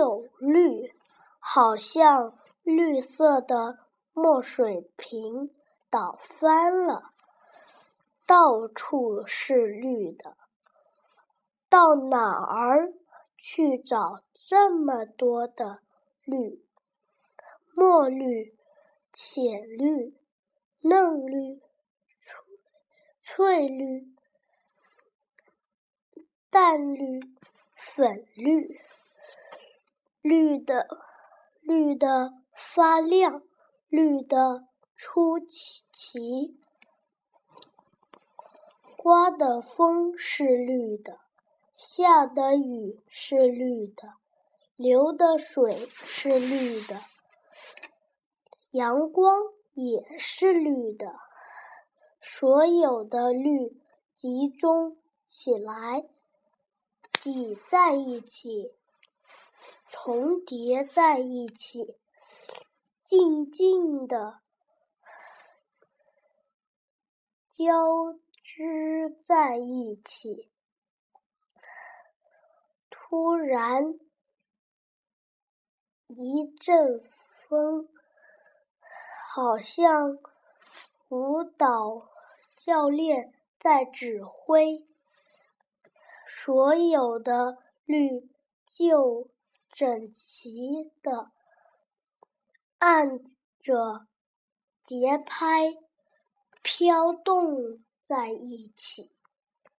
有绿，好像绿色的墨水瓶倒翻了，到处是绿的。到哪儿去找这么多的绿？墨绿、浅绿、嫩绿、翠绿、淡绿、粉绿。绿的，绿的发亮，绿的出奇奇。刮的风是绿的，下的雨是绿的，流的水是绿的，阳光也是绿的。所有的绿集中起来，挤在一起。重叠在一起，静静的交织在一起。突然，一阵风，好像舞蹈教练在指挥，所有的绿就。整齐的按着节拍飘动在一起。